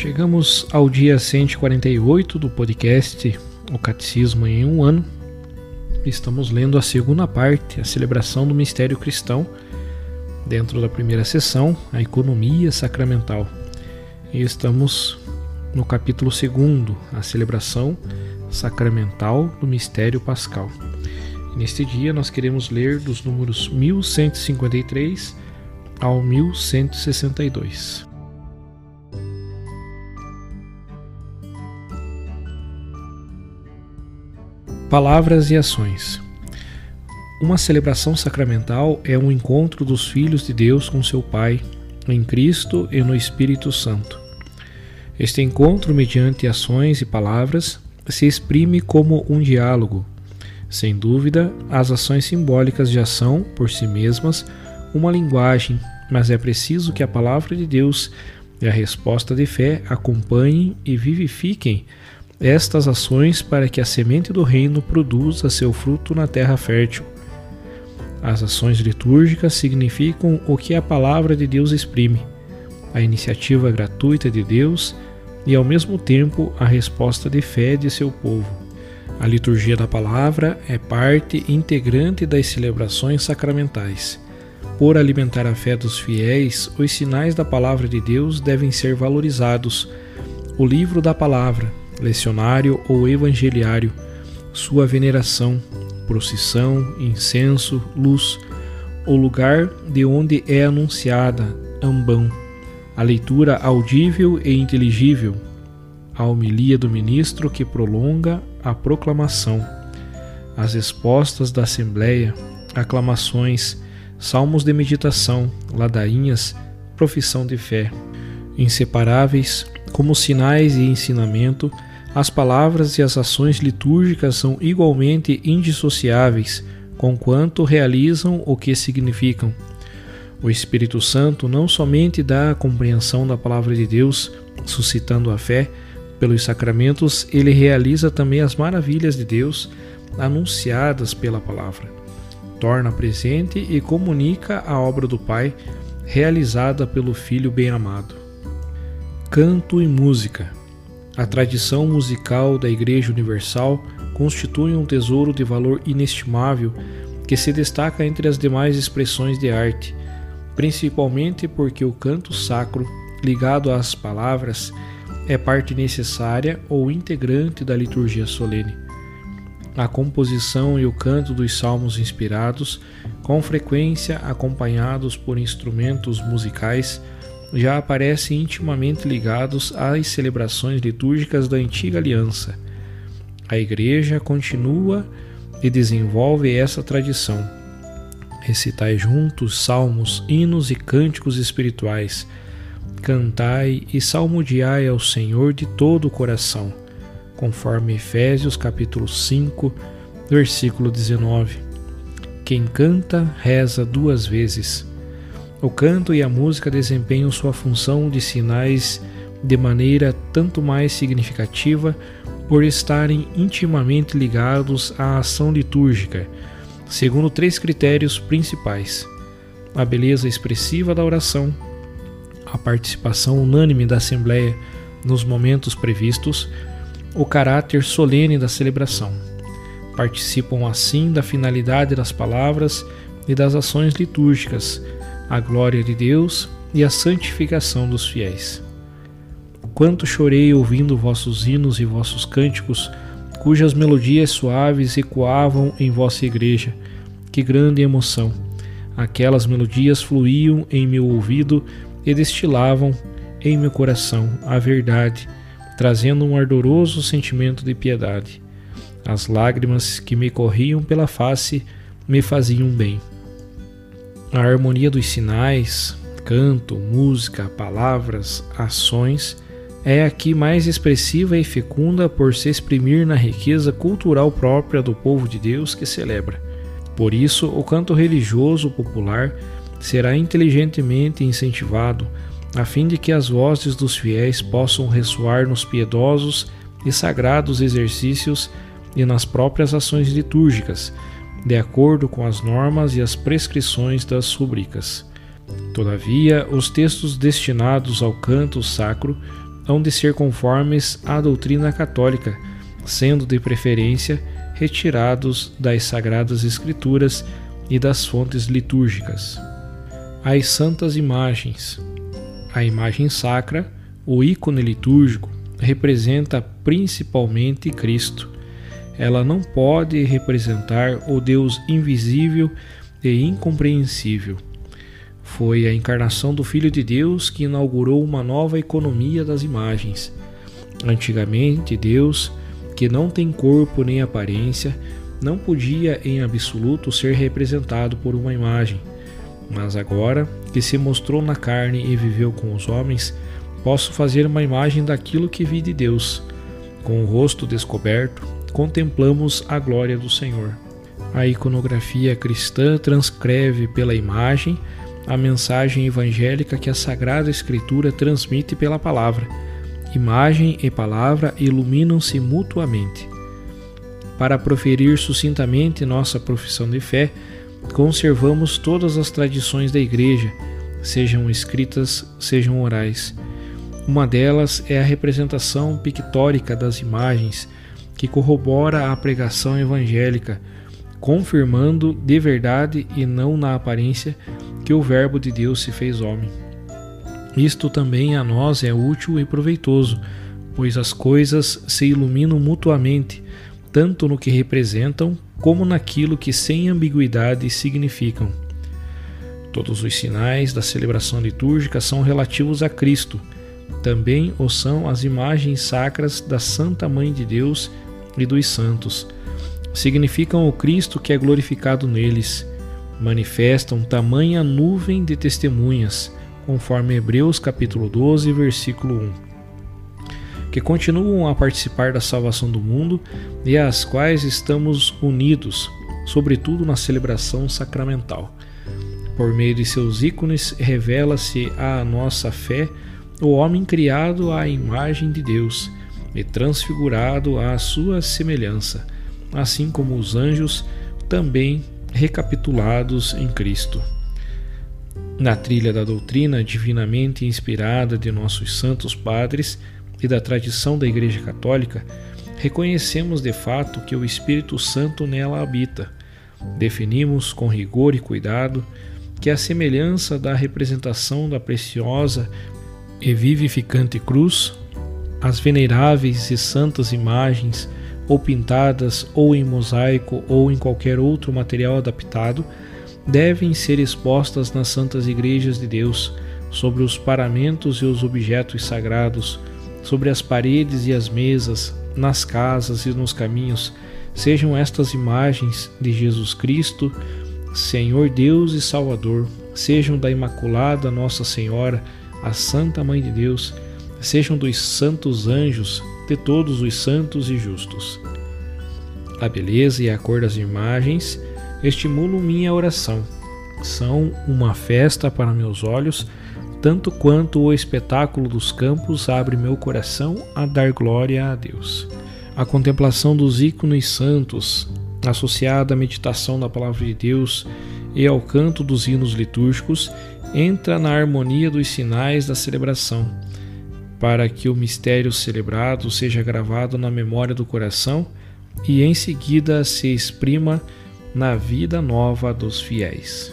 Chegamos ao dia 148 do podcast O Catecismo em um ano. Estamos lendo a segunda parte, a celebração do mistério cristão, dentro da primeira sessão, a economia sacramental. E estamos no capítulo 2, a celebração sacramental do mistério pascal. Neste dia nós queremos ler dos números 1153 ao 1162. Palavras e ações. Uma celebração sacramental é um encontro dos filhos de Deus com seu Pai, em Cristo e no Espírito Santo. Este encontro, mediante ações e palavras, se exprime como um diálogo. Sem dúvida, as ações simbólicas já são, por si mesmas, uma linguagem, mas é preciso que a palavra de Deus e a resposta de fé acompanhem e vivifiquem estas ações para que a semente do reino produza seu fruto na terra fértil. As ações litúrgicas significam o que a palavra de Deus exprime, a iniciativa gratuita de Deus e, ao mesmo tempo, a resposta de fé de seu povo. A liturgia da palavra é parte integrante das celebrações sacramentais. Por alimentar a fé dos fiéis, os sinais da palavra de Deus devem ser valorizados. O livro da palavra, lecionário ou evangeliário, sua veneração, procissão, incenso, luz, o lugar de onde é anunciada, ambão, a leitura audível e inteligível, a homilia do ministro que prolonga a proclamação, as respostas da Assembleia, aclamações, salmos de meditação, ladainhas, profissão de fé, inseparáveis como sinais e ensinamento as palavras e as ações litúrgicas são igualmente indissociáveis, conquanto realizam o que significam. O Espírito Santo não somente dá a compreensão da palavra de Deus, suscitando a fé, pelos sacramentos, ele realiza também as maravilhas de Deus anunciadas pela palavra. Torna presente e comunica a obra do Pai realizada pelo Filho bem-amado. Canto e música. A tradição musical da Igreja Universal constitui um tesouro de valor inestimável que se destaca entre as demais expressões de arte, principalmente porque o canto sacro, ligado às palavras, é parte necessária ou integrante da liturgia solene. A composição e o canto dos salmos inspirados, com frequência acompanhados por instrumentos musicais, já aparecem intimamente ligados às celebrações litúrgicas da antiga aliança. A Igreja continua e desenvolve essa tradição. Recitai juntos salmos, hinos e cânticos espirituais. Cantai e salmodiai ao Senhor de todo o coração, conforme Efésios capítulo 5, versículo 19. Quem canta, reza duas vezes. O canto e a música desempenham sua função de sinais de maneira tanto mais significativa por estarem intimamente ligados à ação litúrgica, segundo três critérios principais: a beleza expressiva da oração, a participação unânime da Assembleia nos momentos previstos, o caráter solene da celebração. Participam assim da finalidade das palavras e das ações litúrgicas a glória de Deus e a santificação dos fiéis. quanto chorei ouvindo vossos hinos e vossos cânticos, cujas melodias suaves ecoavam em vossa igreja. Que grande emoção! Aquelas melodias fluíam em meu ouvido e destilavam em meu coração a verdade, trazendo um ardoroso sentimento de piedade. As lágrimas que me corriam pela face me faziam bem. A harmonia dos sinais, canto, música, palavras, ações é aqui mais expressiva e fecunda por se exprimir na riqueza cultural própria do povo de Deus que celebra. Por isso, o canto religioso popular será inteligentemente incentivado, a fim de que as vozes dos fiéis possam ressoar nos piedosos e sagrados exercícios e nas próprias ações litúrgicas, de acordo com as normas e as prescrições das rubricas. Todavia, os textos destinados ao canto sacro hão de ser conformes à doutrina católica, sendo de preferência retirados das sagradas escrituras e das fontes litúrgicas. As santas imagens. A imagem sacra, o ícone litúrgico, representa principalmente Cristo. Ela não pode representar o Deus invisível e incompreensível foi a encarnação do Filho de Deus que inaugurou uma nova economia das imagens. Antigamente, Deus, que não tem corpo nem aparência, não podia em absoluto ser representado por uma imagem. Mas agora, que se mostrou na carne e viveu com os homens, posso fazer uma imagem daquilo que vi de Deus. Com o rosto descoberto, contemplamos a glória do Senhor. A iconografia cristã transcreve pela imagem a mensagem evangélica que a Sagrada Escritura transmite pela palavra. Imagem e palavra iluminam-se mutuamente. Para proferir sucintamente nossa profissão de fé, conservamos todas as tradições da Igreja, sejam escritas, sejam orais. Uma delas é a representação pictórica das imagens, que corrobora a pregação evangélica, confirmando de verdade e não na aparência que o Verbo de Deus se fez homem. Isto também a nós é útil e proveitoso, pois as coisas se iluminam mutuamente, tanto no que representam como naquilo que sem ambiguidade significam. Todos os sinais da celebração litúrgica são relativos a Cristo. Também o são as imagens sacras da Santa Mãe de Deus e dos santos. Significam o Cristo que é glorificado neles manifestam tamanha nuvem de testemunhas, conforme Hebreus capítulo 12, versículo 1, que continuam a participar da salvação do mundo e às quais estamos unidos, sobretudo na celebração sacramental. Por meio de seus ícones revela-se à nossa fé o homem criado à imagem de Deus e transfigurado à sua semelhança, assim como os anjos também recapitulados em Cristo. Na trilha da doutrina divinamente inspirada de nossos santos padres e da tradição da Igreja Católica, reconhecemos de fato que o Espírito Santo nela habita. Definimos com rigor e cuidado que a semelhança da representação da preciosa e vivificante cruz, as veneráveis e santas imagens ou pintadas, ou em mosaico, ou em qualquer outro material adaptado, devem ser expostas nas santas igrejas de Deus, sobre os paramentos e os objetos sagrados, sobre as paredes e as mesas, nas casas e nos caminhos, sejam estas imagens de Jesus Cristo, Senhor Deus e Salvador, sejam da Imaculada Nossa Senhora, a Santa Mãe de Deus, sejam dos santos anjos, de todos os santos e justos. A beleza e a cor das imagens estimulam minha oração. São uma festa para meus olhos, tanto quanto o espetáculo dos campos abre meu coração a dar glória a Deus. A contemplação dos ícones santos, associada à meditação da palavra de Deus e ao canto dos hinos litúrgicos, entra na harmonia dos sinais da celebração para que o mistério celebrado seja gravado na memória do coração e em seguida se exprima na vida nova dos fiéis.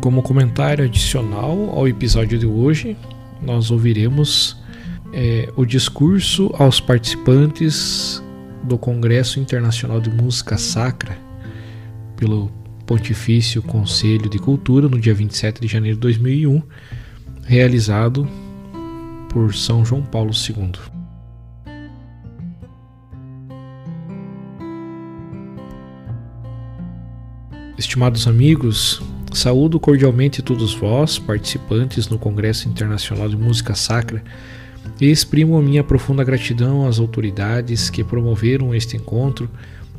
Como comentário adicional ao episódio de hoje, nós ouviremos é, o discurso aos participantes do Congresso Internacional de Música Sacra pelo Pontifício Conselho de Cultura no dia 27 de janeiro de 2001, realizado por São João Paulo II. Estimados amigos, saúdo cordialmente todos vós, participantes no Congresso Internacional de Música Sacra, exprimo a minha profunda gratidão às autoridades que promoveram este encontro,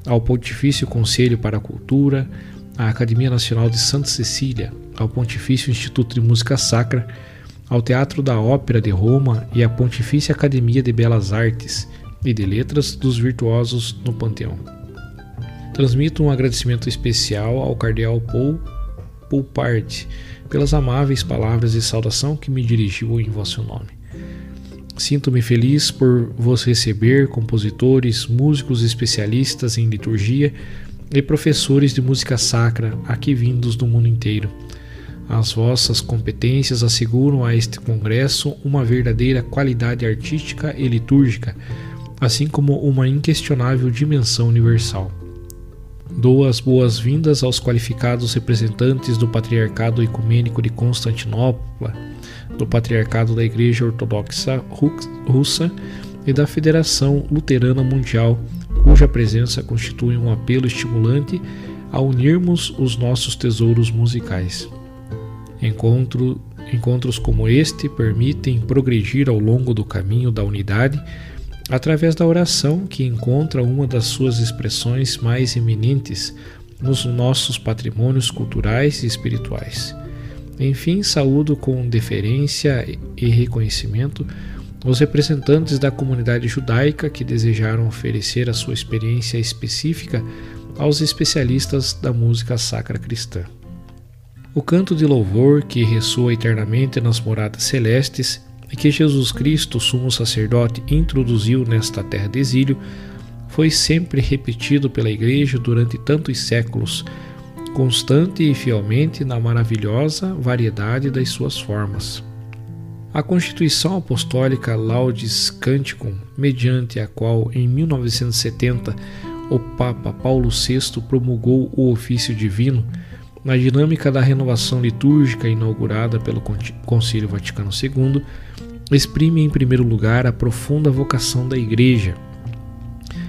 ao Pontifício Conselho para a Cultura, à Academia Nacional de Santa Cecília, ao Pontifício Instituto de Música Sacra, ao Teatro da Ópera de Roma e à Pontifícia Academia de Belas Artes e de Letras dos Virtuosos no Panteão. Transmito um agradecimento especial ao Cardeal Paul Pulpart pelas amáveis palavras de saudação que me dirigiu em vosso nome. Sinto-me feliz por vos receber, compositores, músicos especialistas em liturgia e professores de música sacra aqui vindos do mundo inteiro. As vossas competências asseguram a este congresso uma verdadeira qualidade artística e litúrgica, assim como uma inquestionável dimensão universal. Dou as boas-vindas aos qualificados representantes do Patriarcado Ecumênico de Constantinopla do Patriarcado da Igreja Ortodoxa Russa e da Federação Luterana Mundial, cuja presença constitui um apelo estimulante a unirmos os nossos tesouros musicais. Encontro, encontros como este permitem progredir ao longo do caminho da unidade através da oração que encontra uma das suas expressões mais eminentes nos nossos patrimônios culturais e espirituais. Enfim, saúdo com deferência e reconhecimento os representantes da comunidade judaica que desejaram oferecer a sua experiência específica aos especialistas da música sacra cristã. O canto de louvor que ressoa eternamente nas moradas celestes e que Jesus Cristo, sumo sacerdote, introduziu nesta terra de exílio, foi sempre repetido pela Igreja durante tantos séculos constante e fielmente na maravilhosa variedade das suas formas. A Constituição Apostólica Laudes Canticum, mediante a qual em 1970 o Papa Paulo VI promulgou o ofício divino, na dinâmica da renovação litúrgica inaugurada pelo Concílio Vaticano II, exprime em primeiro lugar a profunda vocação da Igreja,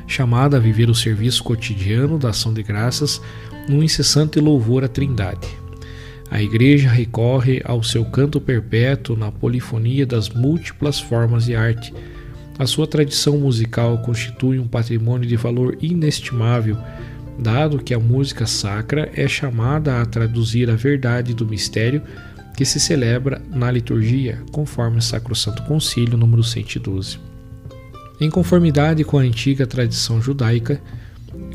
chamada a viver o serviço cotidiano da ação de graças num incessante louvor à Trindade. A Igreja recorre ao seu canto perpétuo na polifonia das múltiplas formas de arte. A sua tradição musical constitui um patrimônio de valor inestimável, dado que a música sacra é chamada a traduzir a verdade do mistério que se celebra na liturgia, conforme o Sacrosanto Concílio número 112. Em conformidade com a antiga tradição judaica,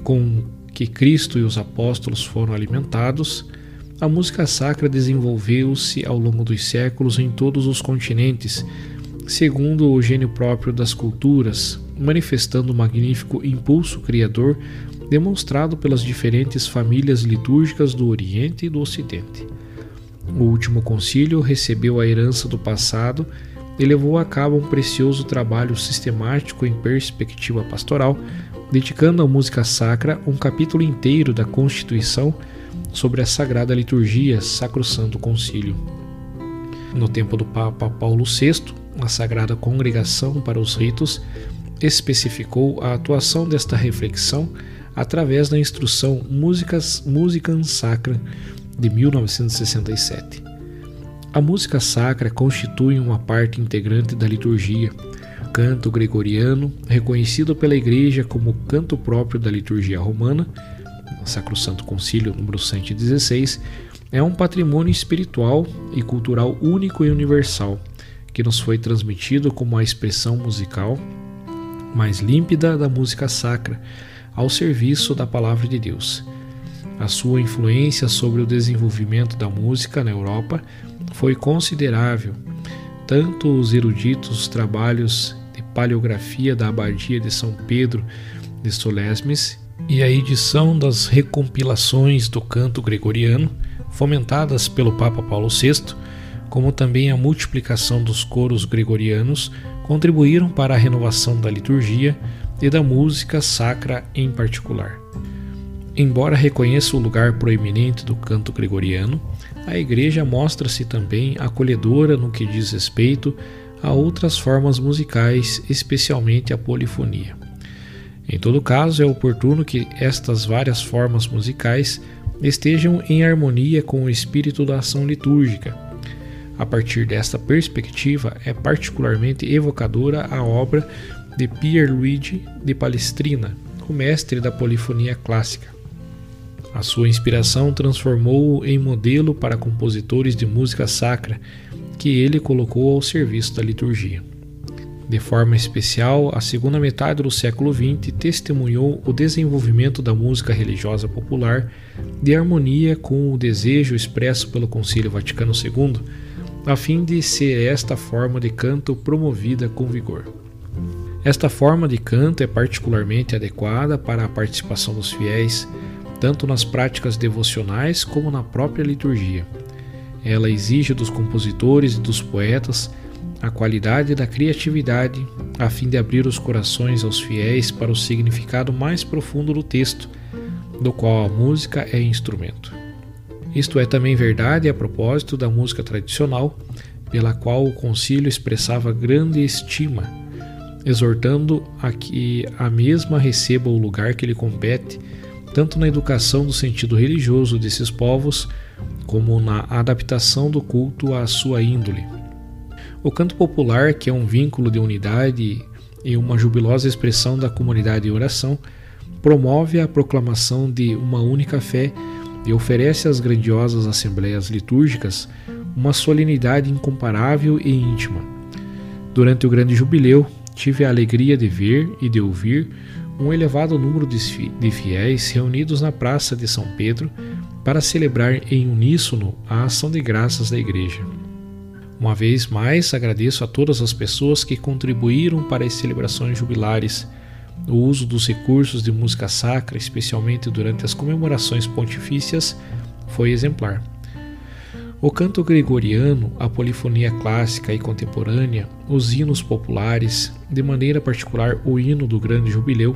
com que Cristo e os apóstolos foram alimentados, a música sacra desenvolveu-se ao longo dos séculos em todos os continentes, segundo o gênio próprio das culturas, manifestando o magnífico impulso criador demonstrado pelas diferentes famílias litúrgicas do Oriente e do Ocidente. O último concílio recebeu a herança do passado e levou a cabo um precioso trabalho sistemático em perspectiva pastoral, dedicando à música sacra um capítulo inteiro da Constituição sobre a Sagrada Liturgia Sacrosanto Concílio. No tempo do Papa Paulo VI, a Sagrada Congregação para os Ritos especificou a atuação desta reflexão através da instrução Músicas Musicam Sacra de 1967. A música sacra constitui uma parte integrante da liturgia, canto gregoriano, reconhecido pela Igreja como canto próprio da liturgia romana, Sacrosanto Concílio número 116, é um patrimônio espiritual e cultural único e universal, que nos foi transmitido como a expressão musical mais límpida da música sacra, ao serviço da palavra de Deus. A sua influência sobre o desenvolvimento da música na Europa foi considerável. Tanto os eruditos trabalhos paleografia da Abadia de São Pedro de Solesmes e a edição das recompilações do canto gregoriano fomentadas pelo Papa Paulo VI, como também a multiplicação dos coros gregorianos, contribuíram para a renovação da liturgia e da música sacra em particular. Embora reconheça o lugar proeminente do canto gregoriano, a Igreja mostra-se também acolhedora no que diz respeito a outras formas musicais, especialmente a polifonia. Em todo caso, é oportuno que estas várias formas musicais estejam em harmonia com o espírito da ação litúrgica. A partir desta perspectiva, é particularmente evocadora a obra de Pierluigi de Palestrina, o mestre da polifonia clássica. A sua inspiração transformou-o em modelo para compositores de música sacra, que ele colocou ao serviço da liturgia. De forma especial, a segunda metade do século XX testemunhou o desenvolvimento da música religiosa popular de harmonia com o desejo expresso pelo Concílio Vaticano II, a fim de ser esta forma de canto promovida com vigor. Esta forma de canto é particularmente adequada para a participação dos fiéis, tanto nas práticas devocionais como na própria liturgia. Ela exige dos compositores e dos poetas a qualidade da criatividade, a fim de abrir os corações aos fiéis para o significado mais profundo do texto, do qual a música é instrumento. Isto é também verdade a propósito da música tradicional, pela qual o concílio expressava grande estima, exortando a que a mesma receba o lugar que lhe compete, tanto na educação do sentido religioso desses povos, como na adaptação do culto à sua índole. O canto popular, que é um vínculo de unidade e uma jubilosa expressão da comunidade em oração, promove a proclamação de uma única fé e oferece às grandiosas assembleias litúrgicas uma solenidade incomparável e íntima. Durante o grande jubileu, tive a alegria de ver e de ouvir um elevado número de fiéis reunidos na Praça de São Pedro para celebrar em uníssono a ação de graças da Igreja. Uma vez mais, agradeço a todas as pessoas que contribuíram para as celebrações jubilares. O uso dos recursos de música sacra, especialmente durante as comemorações pontifícias, foi exemplar. O canto gregoriano, a polifonia clássica e contemporânea, os hinos populares, de maneira particular o hino do Grande Jubileu,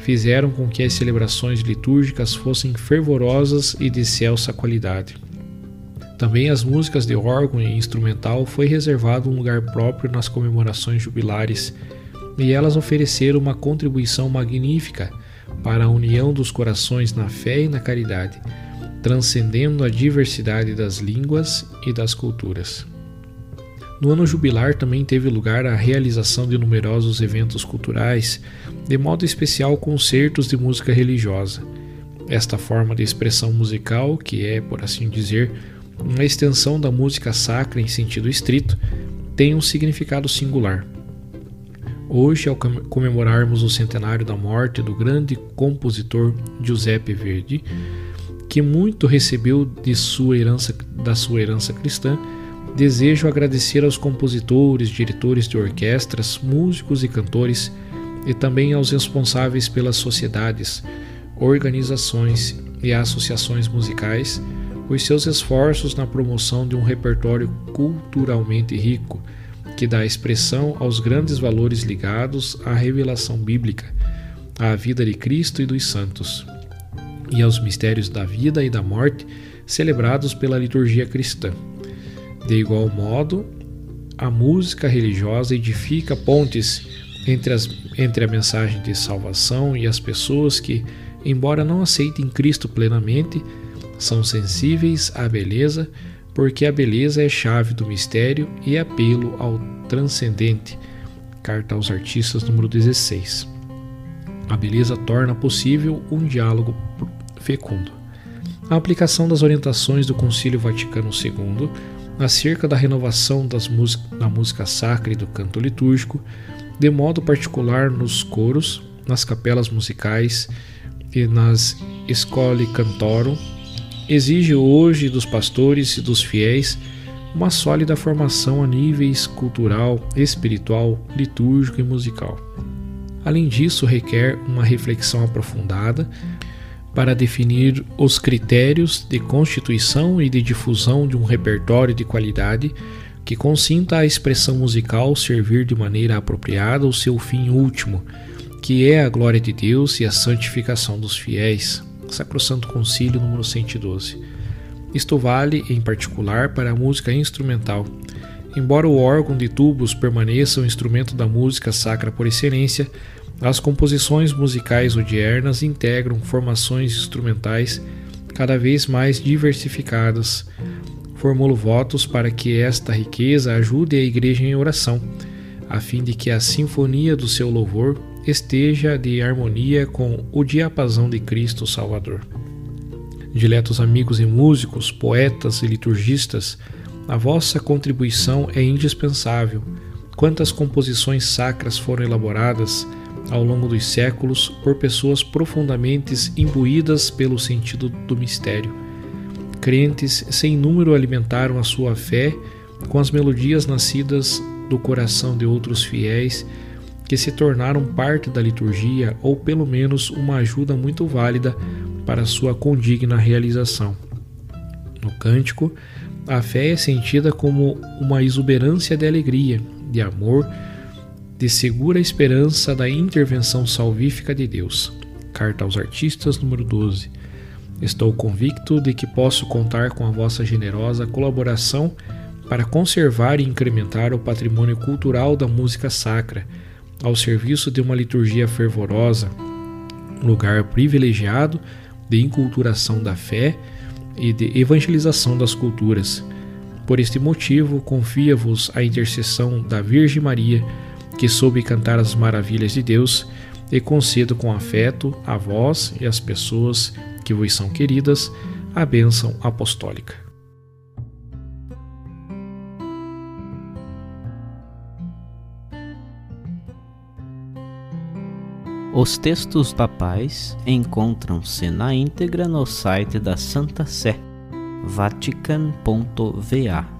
fizeram com que as celebrações litúrgicas fossem fervorosas e de excelsa qualidade. Também as músicas de órgão e instrumental foi reservado um lugar próprio nas comemorações jubilares, e elas ofereceram uma contribuição magnífica para a união dos corações na fé e na caridade, transcendendo a diversidade das línguas e das culturas. No ano jubilar também teve lugar a realização de numerosos eventos culturais, de modo especial concertos de música religiosa. Esta forma de expressão musical, que é, por assim dizer, uma extensão da música sacra em sentido estrito, tem um significado singular. Hoje, ao comemorarmos o centenário da morte do grande compositor Giuseppe Verdi, que muito recebeu de sua herança, da sua herança cristã, desejo agradecer aos compositores, diretores de orquestras, músicos e cantores, e também aos responsáveis pelas sociedades, organizações e associações musicais os seus esforços na promoção de um repertório culturalmente rico, que dá expressão aos grandes valores ligados à revelação bíblica, à vida de Cristo e dos santos, e aos mistérios da vida e da morte celebrados pela liturgia cristã. De igual modo, a música religiosa edifica pontes entre, as, entre a mensagem de salvação e as pessoas que, embora não aceitem Cristo plenamente, são sensíveis à beleza, porque a beleza é chave do mistério e apelo ao transcendente. Carta aos Artistas, número 16. A beleza torna possível um diálogo fecundo. A aplicação das orientações do Concílio Vaticano II acerca da renovação da música sacra e do canto litúrgico, de modo particular nos coros, nas capelas musicais e nas Scoli Cantorum, exige hoje dos pastores e dos fiéis uma sólida formação a níveis cultural, espiritual, litúrgico e musical. Além disso, requer uma reflexão aprofundada para definir os critérios de constituição e de difusão de um repertório de qualidade que consinta a expressão musical servir de maneira apropriada o seu fim último, que é a glória de Deus e a santificação dos fiéis. Sacrosanto Concílio número 112. Isto vale, em particular, para a música instrumental. Embora o órgão de tubos permaneça o instrumento da música sacra por excelência, as composições musicais odiernas integram formações instrumentais cada vez mais diversificadas. Formulo votos para que esta riqueza ajude a Igreja em oração, a fim de que a sinfonia do seu louvor esteja de harmonia com o diapasão de Cristo Salvador. Diletos amigos e músicos, poetas e liturgistas, a vossa contribuição é indispensável. Quantas composições sacras foram elaboradas ao longo dos séculos por pessoas profundamente imbuídas pelo sentido do mistério. Crentes sem número alimentaram a sua fé com as melodias nascidas do coração de outros fiéis que se tornaram parte da liturgia ou pelo menos uma ajuda muito válida para sua condigna realização. No cântico, a fé é sentida como uma exuberância de alegria, de amor, de segura esperança da intervenção salvífica de Deus. Carta aos Artistas, número 12. Estou convicto de que posso contar com a vossa generosa colaboração para conservar e incrementar o patrimônio cultural da música sacra ao serviço de uma liturgia fervorosa, lugar privilegiado de inculturação da fé e de evangelização das culturas. Por este motivo, confia-vos a intercessão da Virgem Maria, que soube cantar as maravilhas de Deus, e concedo com afeto a vós e às pessoas que vos são queridas a bênção apostólica. Os textos papais encontram-se na íntegra no site da Santa Sé, vatican.va.